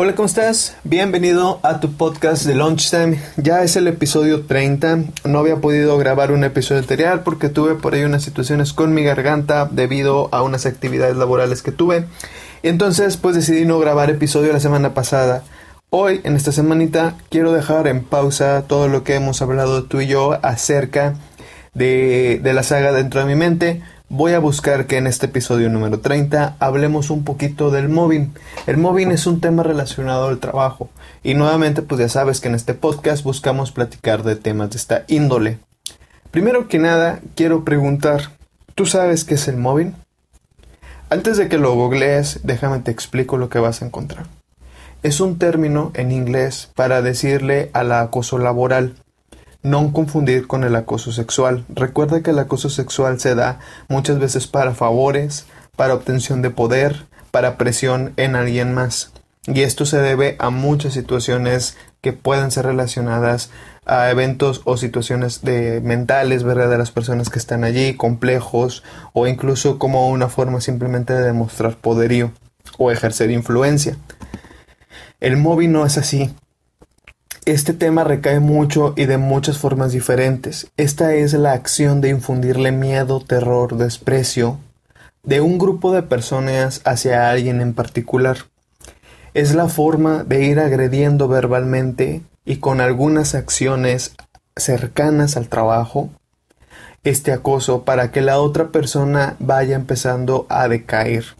Hola, ¿cómo estás? Bienvenido a tu podcast de Lunchtime. Ya es el episodio 30. No había podido grabar un episodio anterior porque tuve por ahí unas situaciones con mi garganta debido a unas actividades laborales que tuve. Y entonces pues decidí no grabar episodio la semana pasada. Hoy, en esta semanita, quiero dejar en pausa todo lo que hemos hablado tú y yo acerca de, de la saga dentro de mi mente voy a buscar que en este episodio número 30 hablemos un poquito del mobbing. El mobbing es un tema relacionado al trabajo y nuevamente pues ya sabes que en este podcast buscamos platicar de temas de esta índole. Primero que nada quiero preguntar, ¿tú sabes qué es el mobbing? Antes de que lo googlees, déjame te explico lo que vas a encontrar. Es un término en inglés para decirle al acoso laboral no confundir con el acoso sexual. Recuerda que el acoso sexual se da muchas veces para favores, para obtención de poder, para presión en alguien más. Y esto se debe a muchas situaciones que pueden ser relacionadas a eventos o situaciones de mentales, ¿verdad? De las personas que están allí, complejos, o incluso como una forma simplemente de demostrar poderío o ejercer influencia. El móvil no es así. Este tema recae mucho y de muchas formas diferentes. Esta es la acción de infundirle miedo, terror, desprecio de un grupo de personas hacia alguien en particular. Es la forma de ir agrediendo verbalmente y con algunas acciones cercanas al trabajo este acoso para que la otra persona vaya empezando a decaer.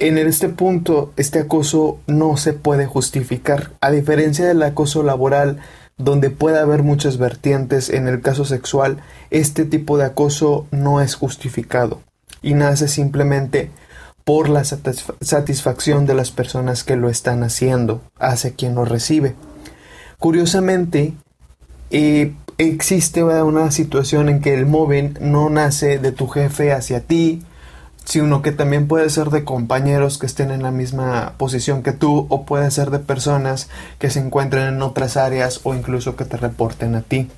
En este punto, este acoso no se puede justificar, a diferencia del acoso laboral, donde puede haber muchas vertientes en el caso sexual, este tipo de acoso no es justificado y nace simplemente por la satisfacción de las personas que lo están haciendo hacia quien lo recibe. Curiosamente, eh, existe una situación en que el móvil no nace de tu jefe hacia ti, sino que también puede ser de compañeros que estén en la misma posición que tú o puede ser de personas que se encuentren en otras áreas o incluso que te reporten a ti.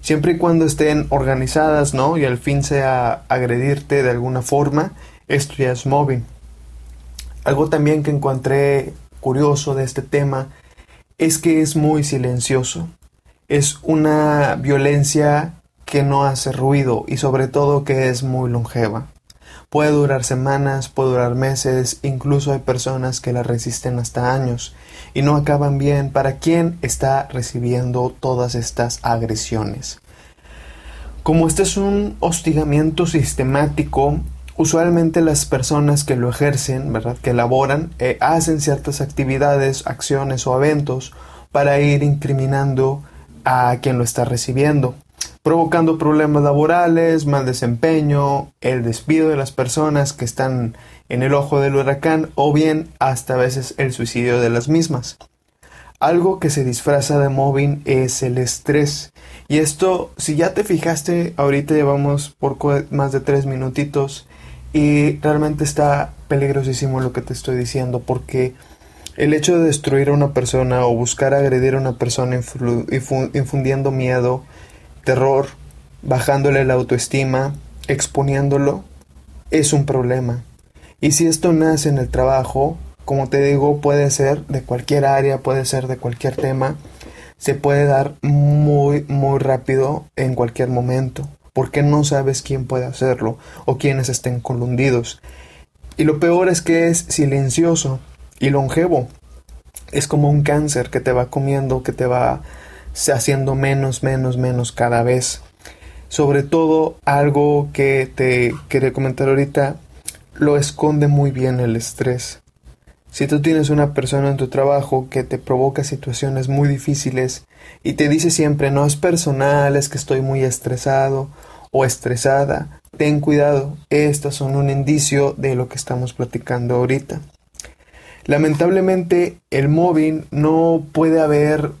Siempre y cuando estén organizadas, ¿no? Y al fin sea agredirte de alguna forma, esto ya es móvil. Algo también que encontré curioso de este tema es que es muy silencioso. Es una violencia que no hace ruido y sobre todo que es muy longeva. Puede durar semanas, puede durar meses, incluso hay personas que la resisten hasta años y no acaban bien para quien está recibiendo todas estas agresiones. Como este es un hostigamiento sistemático, usualmente las personas que lo ejercen, ¿verdad? que elaboran, eh, hacen ciertas actividades, acciones o eventos para ir incriminando a quien lo está recibiendo provocando problemas laborales, mal desempeño, el despido de las personas que están en el ojo del huracán o bien hasta a veces el suicidio de las mismas. Algo que se disfraza de mobbing es el estrés. Y esto, si ya te fijaste, ahorita llevamos por más de tres minutitos y realmente está peligrosísimo lo que te estoy diciendo porque el hecho de destruir a una persona o buscar agredir a una persona infundiendo miedo, terror, bajándole la autoestima, exponiéndolo, es un problema. Y si esto nace en el trabajo, como te digo, puede ser de cualquier área, puede ser de cualquier tema, se puede dar muy, muy rápido en cualquier momento, porque no sabes quién puede hacerlo o quiénes estén colundidos. Y lo peor es que es silencioso y longevo. Es como un cáncer que te va comiendo, que te va haciendo menos, menos, menos cada vez. Sobre todo algo que te quería comentar ahorita, lo esconde muy bien el estrés. Si tú tienes una persona en tu trabajo que te provoca situaciones muy difíciles y te dice siempre no es personal, es que estoy muy estresado o estresada, ten cuidado, estas son un indicio de lo que estamos platicando ahorita. Lamentablemente el móvil no puede haber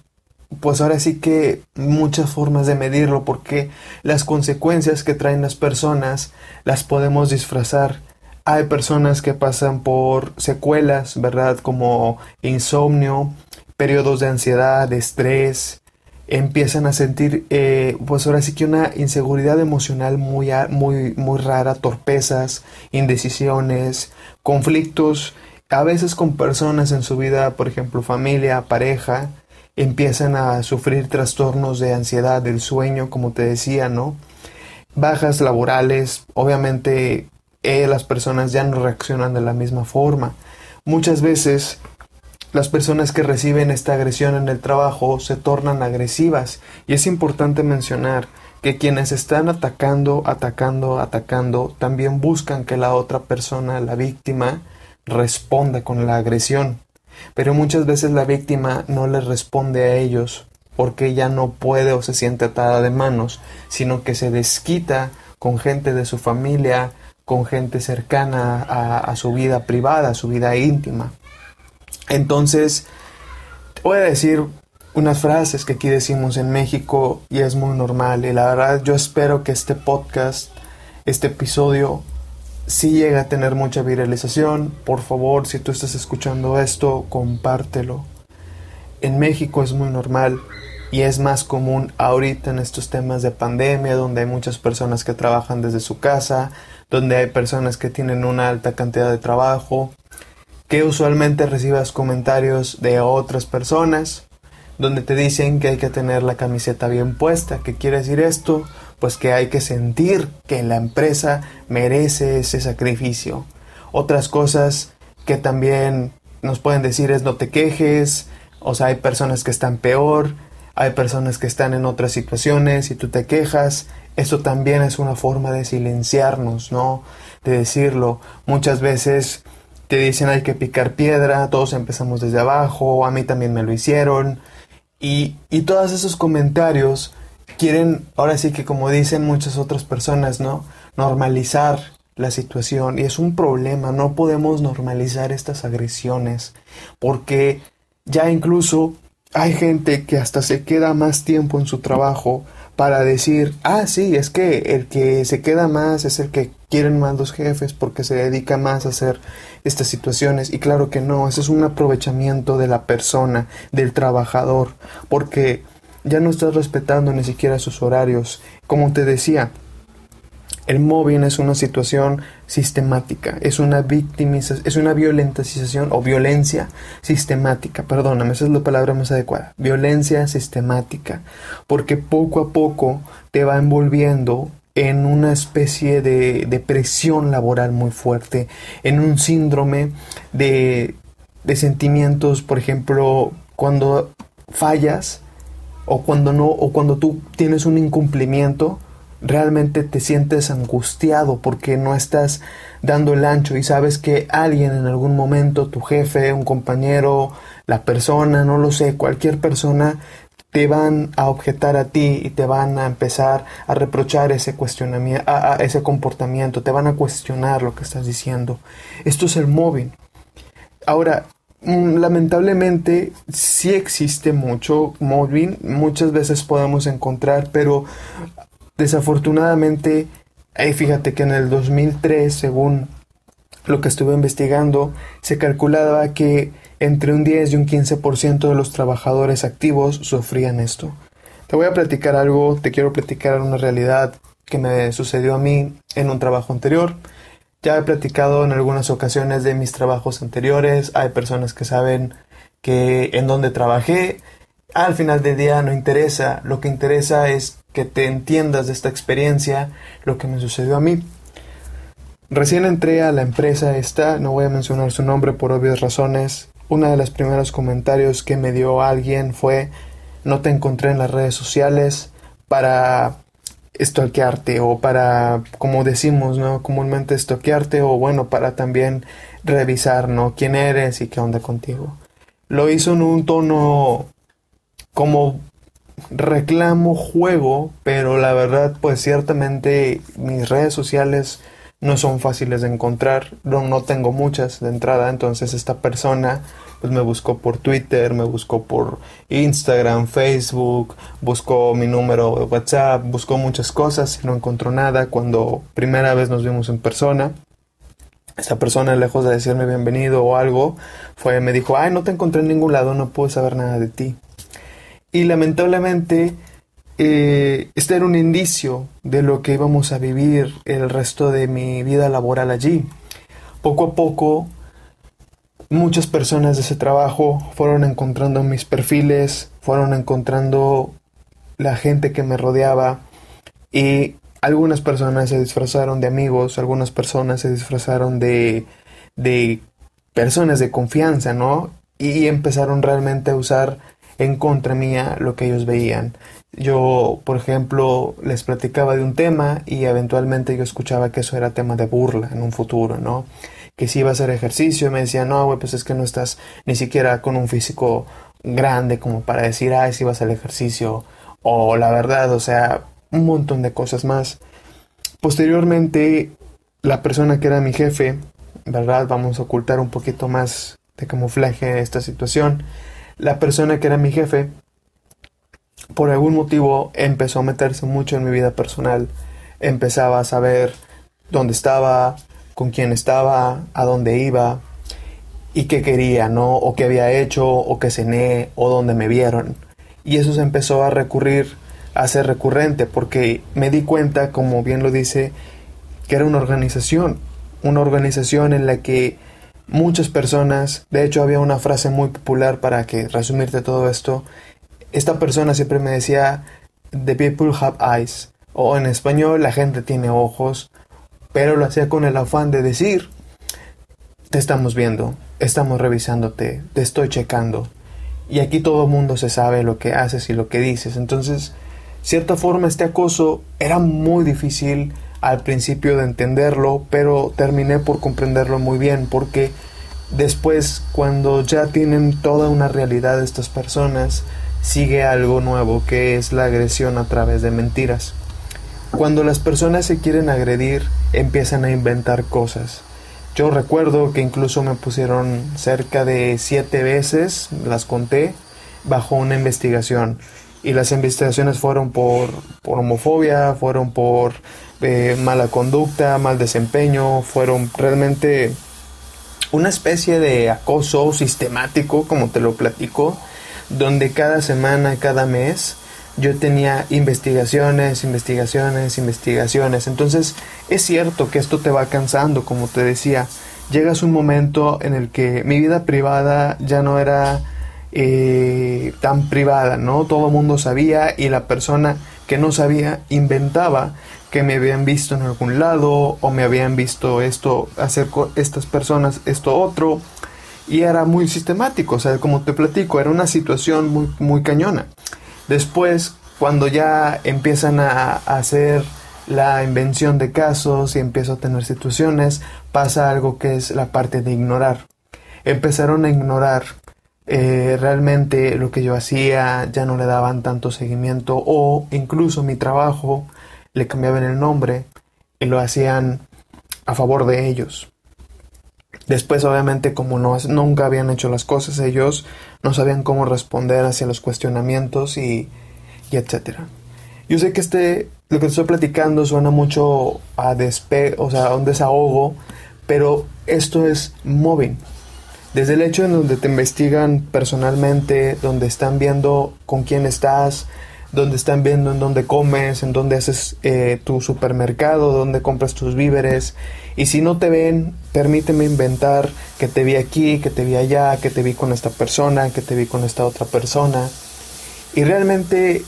pues ahora sí que muchas formas de medirlo porque las consecuencias que traen las personas las podemos disfrazar. Hay personas que pasan por secuelas, ¿verdad? Como insomnio, periodos de ansiedad, de estrés, empiezan a sentir, eh, pues ahora sí que una inseguridad emocional muy, muy, muy rara, torpezas, indecisiones, conflictos a veces con personas en su vida, por ejemplo, familia, pareja, empiezan a sufrir trastornos de ansiedad del sueño, como te decía, ¿no? Bajas laborales, obviamente eh, las personas ya no reaccionan de la misma forma. Muchas veces las personas que reciben esta agresión en el trabajo se tornan agresivas y es importante mencionar que quienes están atacando, atacando, atacando, también buscan que la otra persona, la víctima, responda con la agresión. Pero muchas veces la víctima no le responde a ellos porque ella no puede o se siente atada de manos, sino que se desquita con gente de su familia, con gente cercana a, su vida privada, a su vida íntima. Entonces, voy a decir unas frases que aquí decimos en México y es muy normal. Y la verdad yo espero que este podcast, este episodio, si llega a tener mucha viralización, por favor, si tú estás escuchando esto, compártelo. En México es muy normal y es más común ahorita en estos temas de pandemia, donde hay muchas personas que trabajan desde su casa, donde hay personas que tienen una alta cantidad de trabajo, que usualmente recibas comentarios de otras personas, donde te dicen que hay que tener la camiseta bien puesta. ¿Qué quiere decir esto? Pues que hay que sentir que la empresa merece ese sacrificio. Otras cosas que también nos pueden decir es no te quejes, o sea, hay personas que están peor, hay personas que están en otras situaciones y tú te quejas, eso también es una forma de silenciarnos, ¿no? De decirlo. Muchas veces te dicen hay que picar piedra, todos empezamos desde abajo, a mí también me lo hicieron. Y, y todos esos comentarios quieren, ahora sí que como dicen muchas otras personas, ¿no? Normalizar la situación y es un problema, no podemos normalizar estas agresiones porque ya incluso hay gente que hasta se queda más tiempo en su trabajo para decir, ah, sí, es que el que se queda más es el que quieren más los jefes porque se dedica más a hacer estas situaciones. Y claro que no, eso es un aprovechamiento de la persona, del trabajador, porque ya no estás respetando ni siquiera sus horarios. Como te decía, el mobbing es una situación sistemática, es una victimización, es una violentación o violencia sistemática, perdóname, esa es la palabra más adecuada, violencia sistemática, porque poco a poco te va envolviendo en una especie de, de presión laboral muy fuerte, en un síndrome de, de sentimientos, por ejemplo, cuando fallas, o cuando no o cuando tú tienes un incumplimiento realmente te sientes angustiado porque no estás dando el ancho y sabes que alguien en algún momento, tu jefe, un compañero, la persona, no lo sé, cualquier persona te van a objetar a ti y te van a empezar a reprochar ese cuestionamiento, a, ese comportamiento, te van a cuestionar lo que estás diciendo. Esto es el móvil. Ahora, lamentablemente sí existe mucho mobbing, muchas veces podemos encontrar, pero desafortunadamente, fíjate que en el 2003, según lo que estuve investigando, se calculaba que entre un 10 y un 15% de los trabajadores activos sufrían esto. Te voy a platicar algo, te quiero platicar una realidad que me sucedió a mí en un trabajo anterior. Ya he platicado en algunas ocasiones de mis trabajos anteriores, hay personas que saben que en donde trabajé, al final del día no interesa, lo que interesa es que te entiendas de esta experiencia, lo que me sucedió a mí. Recién entré a la empresa esta, no voy a mencionar su nombre por obvias razones. Uno de los primeros comentarios que me dio alguien fue no te encontré en las redes sociales para estoquearte o para, como decimos, ¿no? Comúnmente estoquearte o bueno, para también revisar, ¿no? ¿Quién eres y qué onda contigo? Lo hizo en un tono como reclamo juego, pero la verdad, pues ciertamente mis redes sociales no son fáciles de encontrar, no, no tengo muchas de entrada, entonces esta persona pues me buscó por Twitter, me buscó por Instagram, Facebook, buscó mi número de WhatsApp, buscó muchas cosas y no encontró nada cuando primera vez nos vimos en persona. Esta persona, lejos de decirme bienvenido o algo, fue, me dijo, ay, no te encontré en ningún lado, no puedo saber nada de ti. Y lamentablemente, eh, este era un indicio de lo que íbamos a vivir el resto de mi vida laboral allí. Poco a poco muchas personas de ese trabajo fueron encontrando mis perfiles, fueron encontrando la gente que me rodeaba y algunas personas se disfrazaron de amigos, algunas personas se disfrazaron de, de personas de confianza, ¿no? Y empezaron realmente a usar en contra mía lo que ellos veían. Yo, por ejemplo, les platicaba de un tema y eventualmente yo escuchaba que eso era tema de burla en un futuro, ¿no? Que si iba a hacer ejercicio, me decían, no, güey, pues es que no estás ni siquiera con un físico grande como para decir, ay, si vas al ejercicio. O la verdad, o sea, un montón de cosas más. Posteriormente, la persona que era mi jefe, ¿verdad? Vamos a ocultar un poquito más de camuflaje esta situación. La persona que era mi jefe, por algún motivo, empezó a meterse mucho en mi vida personal. Empezaba a saber dónde estaba, con quién estaba, a dónde iba y qué quería, ¿no? O qué había hecho, o qué cené, o dónde me vieron. Y eso se empezó a recurrir a ser recurrente porque me di cuenta, como bien lo dice, que era una organización, una organización en la que muchas personas, de hecho había una frase muy popular para que resumirte todo esto, esta persona siempre me decía, the people have eyes, o en español la gente tiene ojos, pero lo hacía con el afán de decir, te estamos viendo, estamos revisándote, te estoy checando. Y aquí todo el mundo se sabe lo que haces y lo que dices. Entonces, cierta forma este acoso era muy difícil al principio de entenderlo, pero terminé por comprenderlo muy bien porque después cuando ya tienen toda una realidad estas personas, sigue algo nuevo que es la agresión a través de mentiras. Cuando las personas se quieren agredir, empiezan a inventar cosas. Yo recuerdo que incluso me pusieron cerca de siete veces, las conté, bajo una investigación y las investigaciones fueron por, por homofobia, fueron por eh, mala conducta, mal desempeño, fueron realmente una especie de acoso sistemático, como te lo platico, donde cada semana, cada mes, yo tenía investigaciones, investigaciones, investigaciones. Entonces, es cierto que esto te va cansando, como te decía. Llegas un momento en el que mi vida privada ya no era eh, tan privada, ¿no? Todo el mundo sabía y la persona que no sabía inventaba que me habían visto en algún lado o me habían visto esto, hacer con estas personas esto otro y era muy sistemático, o sea, como te platico, era una situación muy, muy cañona. Después, cuando ya empiezan a, hacer la invención de casos y empiezo a tener situaciones, pasa algo que es la parte de ignorar. Empezaron a ignorar eh, realmente lo que yo hacía ya no le daban tanto seguimiento o incluso mi trabajo le cambiaban el nombre y lo hacían a favor de ellos. Después, obviamente, como no, nunca habían hecho las cosas, ellos no sabían cómo responder hacia los cuestionamientos y, y etcétera. Yo sé que este, lo que estoy platicando suena mucho a despe, o sea, a un desahogo, pero esto es móvil. Desde el hecho en donde te investigan personalmente, donde están viendo con quién estás, donde están viendo en dónde comes, en dónde haces eh, tu supermercado, dónde compras tus víveres. Y si no te ven, permíteme inventar que te vi aquí, que te vi allá, que te vi con esta persona, que te vi con esta otra persona. Y realmente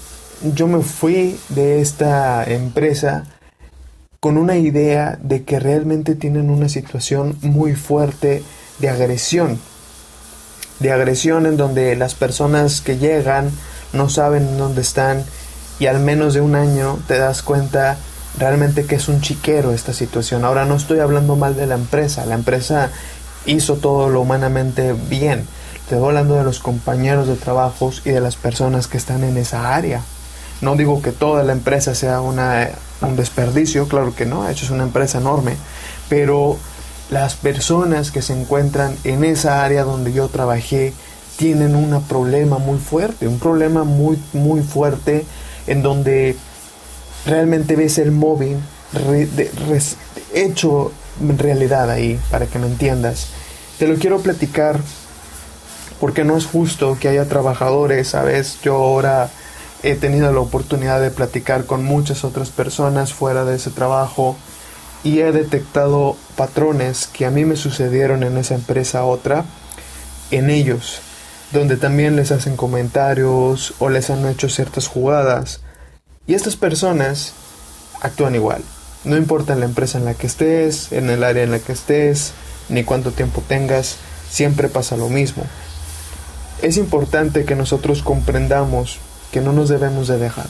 yo me fui de esta empresa con una idea de que realmente tienen una situación muy fuerte de agresión. De agresión en donde las personas que llegan no saben dónde están y al menos de un año te das cuenta realmente que es un chiquero esta situación. Ahora no estoy hablando mal de la empresa, la empresa hizo todo lo humanamente bien. Te estoy hablando de los compañeros de trabajos y de las personas que están en esa área. No digo que toda la empresa sea una, un desperdicio, claro que no, de hecho es una empresa enorme, pero las personas que se encuentran en esa área donde yo trabajé tienen un problema muy fuerte, un problema muy, muy fuerte en donde realmente ves el móvil hecho realidad ahí, para que me entiendas. Te lo quiero platicar porque no es justo que haya trabajadores, ¿sabes? Yo ahora he tenido la oportunidad de platicar con muchas otras personas fuera de ese trabajo y he detectado patrones que a mí me sucedieron en esa empresa otra en ellos, donde también les hacen comentarios o les han hecho ciertas jugadas. Y estas personas actúan igual. No importa la empresa en la que estés, en el área en la que estés, ni cuánto tiempo tengas, siempre pasa lo mismo. Es importante que nosotros comprendamos que no nos debemos de dejar.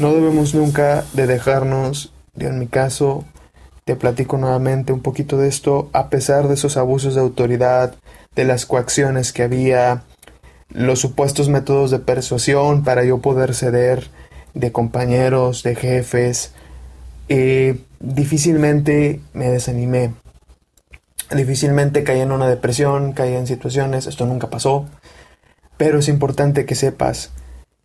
No debemos nunca de dejarnos, yo en mi caso, te platico nuevamente un poquito de esto, a pesar de esos abusos de autoridad, de las coacciones que había, los supuestos métodos de persuasión para yo poder ceder, de compañeros, de jefes, eh, difícilmente me desanimé. Difícilmente caí en una depresión, caí en situaciones, esto nunca pasó. Pero es importante que sepas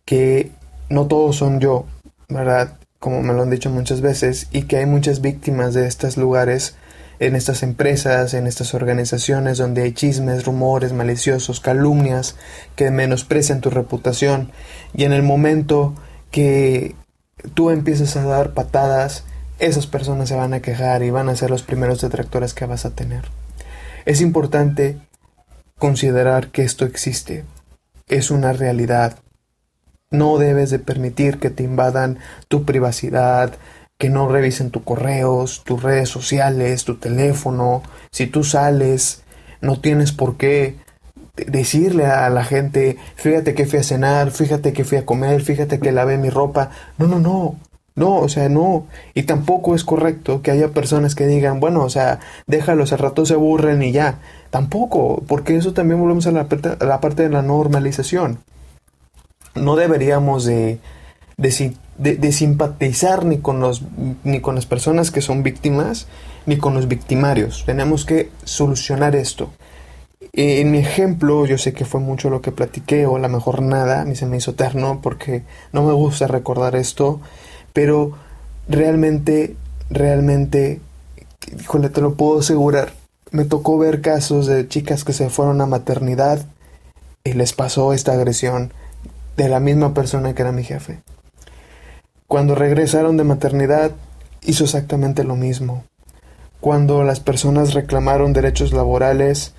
que no todos son yo, ¿verdad? Como me lo han dicho muchas veces, y que hay muchas víctimas de estos lugares, en estas empresas, en estas organizaciones donde hay chismes, rumores maliciosos, calumnias que menosprecian tu reputación. Y en el momento que tú empiezas a dar patadas, esas personas se van a quejar y van a ser los primeros detractores que vas a tener. Es importante considerar que esto existe, es una realidad. No debes de permitir que te invadan tu privacidad, que no revisen tus correos, tus redes sociales, tu teléfono. Si tú sales, no tienes por qué decirle a la gente, fíjate que fui a cenar, fíjate que fui a comer, fíjate que lavé mi ropa. No, no, no. No, o sea, no. Y tampoco es correcto que haya personas que digan, bueno, o sea, déjalos, al rato se aburren y ya. Tampoco, porque eso también volvemos a la, a la parte de la normalización. No deberíamos de, de, de, simpatizar ni con, los, ni con las personas que son víctimas, ni con los victimarios. Tenemos que solucionar esto. En mi ejemplo, yo sé que fue mucho lo que platiqué, o a lo mejor nada, ni se me hizo eterno, porque no me gusta recordar esto, pero realmente, realmente, híjole, te lo puedo asegurar, me tocó ver casos de chicas que se fueron a maternidad y les pasó esta agresión de la misma persona que era mi jefe. Cuando regresaron de maternidad, hizo exactamente lo mismo. Cuando las personas reclamaron derechos laborales,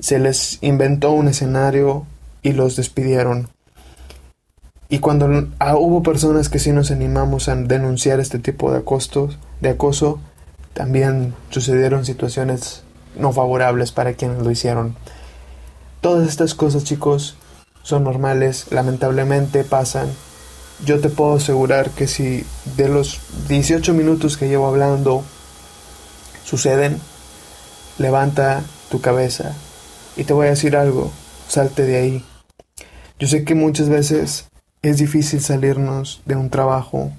se les inventó un escenario y los despidieron. Y cuando ah, hubo personas que sí nos animamos a denunciar este tipo de acostos, de acoso, también sucedieron situaciones no favorables para quienes lo hicieron. Todas estas cosas, chicos, son normales, lamentablemente pasan. Yo te puedo asegurar que si de los 18 minutos que llevo hablando suceden, levanta tu cabeza, y te voy a decir algo, salte de ahí. Yo sé que muchas veces es difícil salirnos de un trabajo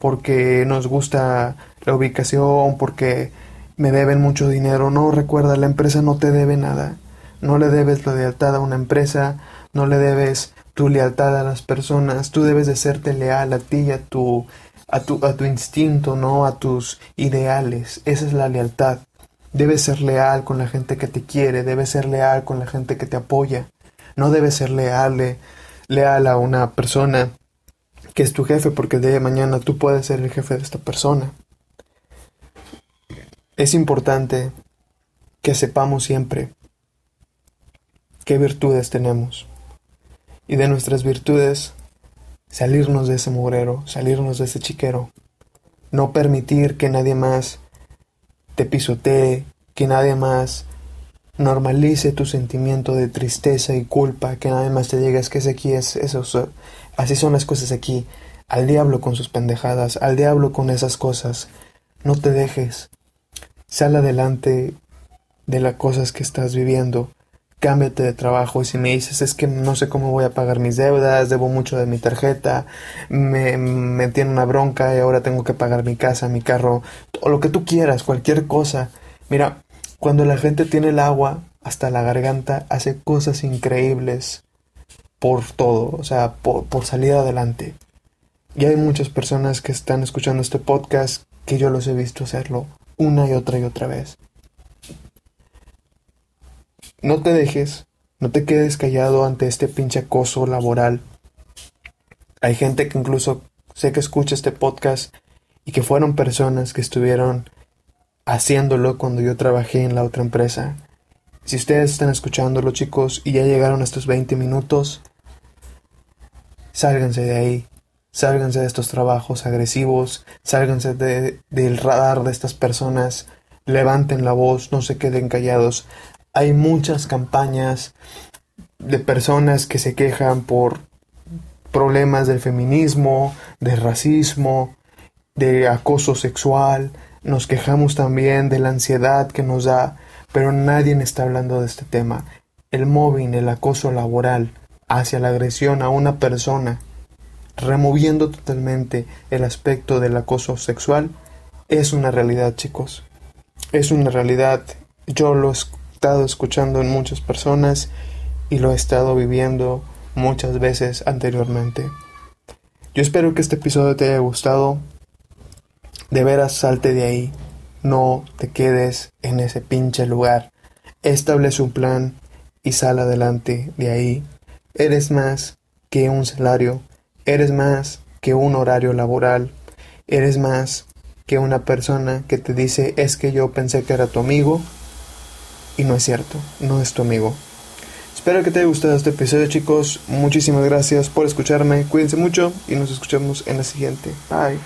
porque nos gusta la ubicación, porque me deben mucho dinero. No, recuerda, la empresa no te debe nada. No le debes la lealtad a una empresa, no le debes tu lealtad a las personas. Tú debes de serte leal a ti y a tu, a tu, a tu instinto, no a tus ideales. Esa es la lealtad. Debes ser leal con la gente que te quiere, debes ser leal con la gente que te apoya. No debes ser leal, leal a una persona que es tu jefe, porque el día de mañana tú puedes ser el jefe de esta persona. Es importante que sepamos siempre qué virtudes tenemos y de nuestras virtudes salirnos de ese mugrero, salirnos de ese chiquero, no permitir que nadie más te pisotee, que nadie más normalice tu sentimiento de tristeza y culpa, que nadie más te diga es que es aquí, es eso, así son las cosas aquí. Al diablo con sus pendejadas, al diablo con esas cosas. No te dejes. Sal adelante de las cosas que estás viviendo. Cámbiate de trabajo y si me dices es que no sé cómo voy a pagar mis deudas, debo mucho de mi tarjeta, me, me tiene una bronca y ahora tengo que pagar mi casa, mi carro, o lo que tú quieras, cualquier cosa. Mira, cuando la gente tiene el agua hasta la garganta, hace cosas increíbles por todo, o sea, por, por salir adelante. Y hay muchas personas que están escuchando este podcast que yo los he visto hacerlo una y otra y otra vez. No te dejes, no te quedes callado ante este pinche acoso laboral. Hay gente que incluso sé que escucha este podcast y que fueron personas que estuvieron haciéndolo cuando yo trabajé en la otra empresa. Si ustedes están escuchándolo, chicos, y ya llegaron a estos 20 minutos, sálganse de ahí. Sálganse de estos trabajos agresivos, sálganse de, del radar de estas personas, levanten la voz, no se queden callados. Hay muchas campañas de personas que se quejan por problemas del feminismo, de racismo, de acoso sexual, nos quejamos también de la ansiedad que nos da, pero nadie está hablando de este tema. El mobbing, el acoso laboral hacia la agresión a una persona, removiendo totalmente el aspecto del acoso sexual, es una realidad, chicos. Es una realidad. Yo lo he estado escuchando en muchas personas y lo he estado viviendo muchas veces anteriormente. Yo espero que este episodio te haya gustado. De veras salte de ahí. No te quedes en ese pinche lugar. Establece un plan y sal adelante de ahí. Eres más que un salario. Eres más que un horario laboral. Eres más que una persona que te dice es que yo pensé que era tu amigo y no es cierto, no es tu amigo. Espero que te haya gustado este episodio chicos. Muchísimas gracias por escucharme. Cuídense mucho y nos escuchamos en la siguiente. Bye.